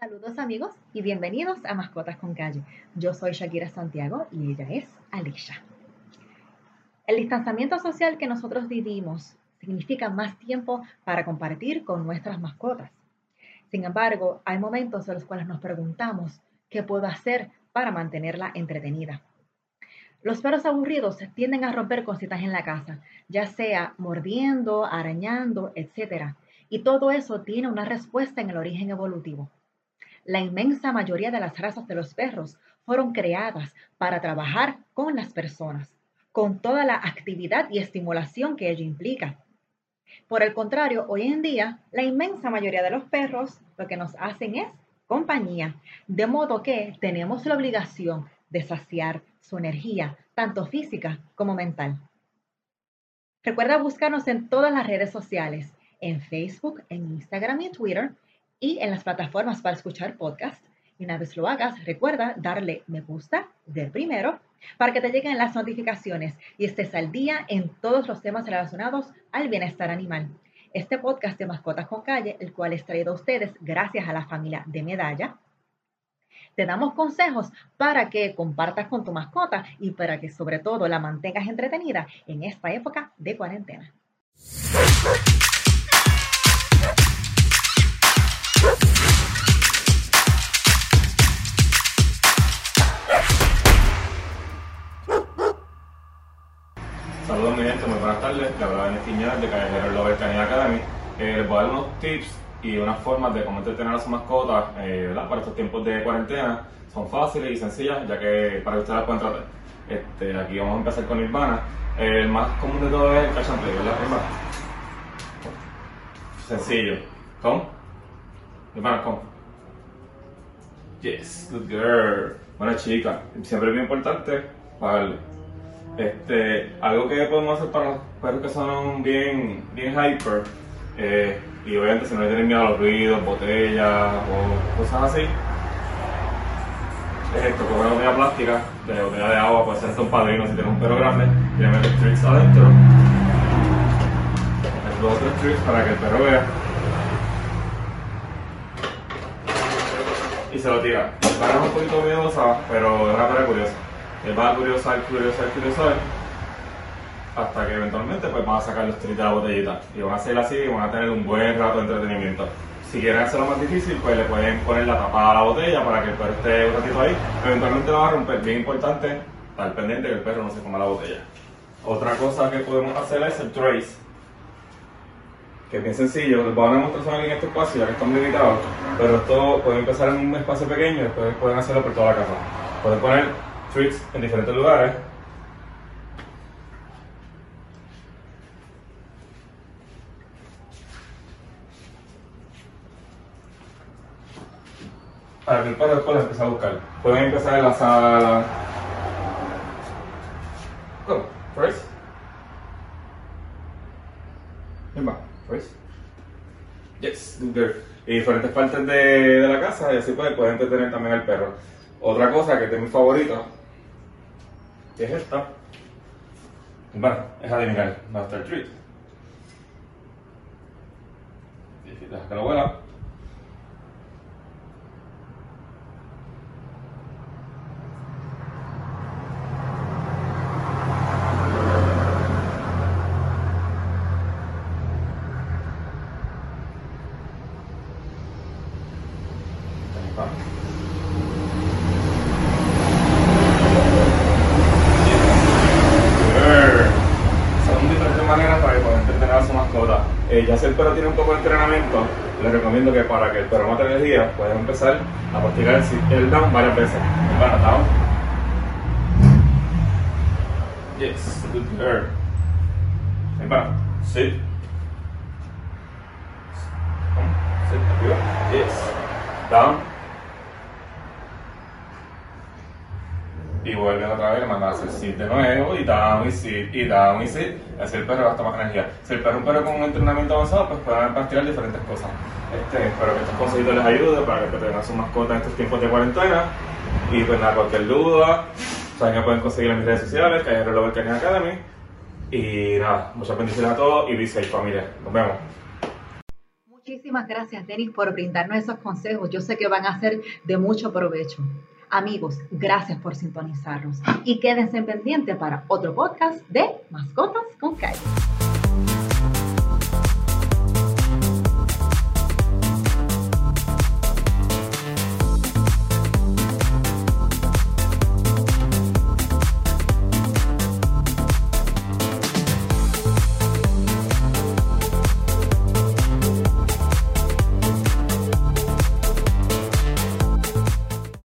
Saludos amigos y bienvenidos a Mascotas con Calle. Yo soy Shakira Santiago y ella es Alicia. El distanciamiento social que nosotros vivimos significa más tiempo para compartir con nuestras mascotas. Sin embargo, hay momentos en los cuales nos preguntamos qué puedo hacer para mantenerla entretenida. Los perros aburridos tienden a romper cositas en la casa, ya sea mordiendo, arañando, etc. Y todo eso tiene una respuesta en el origen evolutivo. La inmensa mayoría de las razas de los perros fueron creadas para trabajar con las personas, con toda la actividad y estimulación que ello implica. Por el contrario, hoy en día, la inmensa mayoría de los perros lo que nos hacen es compañía, de modo que tenemos la obligación de saciar su energía, tanto física como mental. Recuerda buscarnos en todas las redes sociales, en Facebook, en Instagram y Twitter, y en las plataformas para escuchar podcast. Y una vez lo hagas, recuerda darle me gusta del primero para que te lleguen las notificaciones y estés al día en todos los temas relacionados al bienestar animal. Este podcast de Mascotas con Calle, el cual es traído a ustedes gracias a la familia de Medalla, te damos consejos para que compartas con tu mascota y para que sobre todo la mantengas entretenida en esta época de cuarentena. Saludos mi gente, muy buenas tardes. Le habla Denis Quiñones de Callejero Lover Canine Academy. Eh, les voy a dar unos tips y unas formas de cómo entretener a su mascota eh, para estos tiempos de cuarentena. Son fáciles y sencillas, ya que para que ustedes las puedan tratar. Este, aquí vamos a empezar con Nirvana. Eh, el más común de todo es el catch ¿verdad, Nirvana? Sencillo. ¿Cómo? Nirvana, ¿cómo? Yes, good girl. Buena chica. Siempre es bien importante pagarle. Este, algo que podemos hacer para los perros que son bien, bien hyper, eh, y obviamente si no le tienen miedo a los ruidos, botellas o cosas así, es esto, con una botella plástica, de botella de agua, puede ser un padrino si tiene un perro grande, y le metes tricks adentro, dos o tres tricks para que el perro vea. Y se lo tira. Es un poquito miedosa, pero es una perra curiosa. Él va a curiosar, curiosar, curiosar, hasta que eventualmente pues van a sacar los tricks de la botellita. Y van a hacer así y van a tener un buen rato de entretenimiento. Si quieren hacerlo más difícil, pues le pueden poner la tapa a la botella para que el perro esté un ratito ahí. Eventualmente lo va a romper. Bien importante, estar pendiente que el perro no se coma la botella. Otra cosa que podemos hacer es el trace, que es bien sencillo. Les voy a mostrar en este espacio, ya que están limitados, pero esto puede empezar en un espacio pequeño y después pueden hacerlo por toda la casa. Pueden poner treats en diferentes lugares. Para que el perro después empiece a buscar. Pueden empezar en la sala. Go. Ven first. Yes, good girl. Y diferentes partes de, la casa y así pueden, pueden entretener también al perro. Otra cosa que es mi favorita ¿Qué es esta? Bueno, es adivinar Master Treat. Deja que lo vuela. Eh, ya si el perro tiene un poco de entrenamiento, les recomiendo que para que el perro mate energía, puedes empezar a practicar el down varias veces. Para down. Yes, good girl. Para, sit. Sit, arriba. Yes. Down. Y vuelven otra vez, le mandan a hacer sit de nuevo, y down y sit, y down y sit, así el perro gasta más energía. Si el perro es un perro con un entrenamiento avanzado, pues pueden practicar diferentes cosas. Este, espero que estos consejitos les ayuden para que tengan su mascota en estos tiempos de cuarentena. Y pues nada, cualquier duda, saben que pueden conseguir en mis redes sociales, que hay Reloj Canine Academy. Y nada, muchas bendiciones a todos y be familia. Nos vemos. Muchísimas gracias, Denis, por brindarnos esos consejos. Yo sé que van a ser de mucho provecho. Amigos, gracias por sintonizarnos y quédense pendientes para otro podcast de Mascotas con Calle.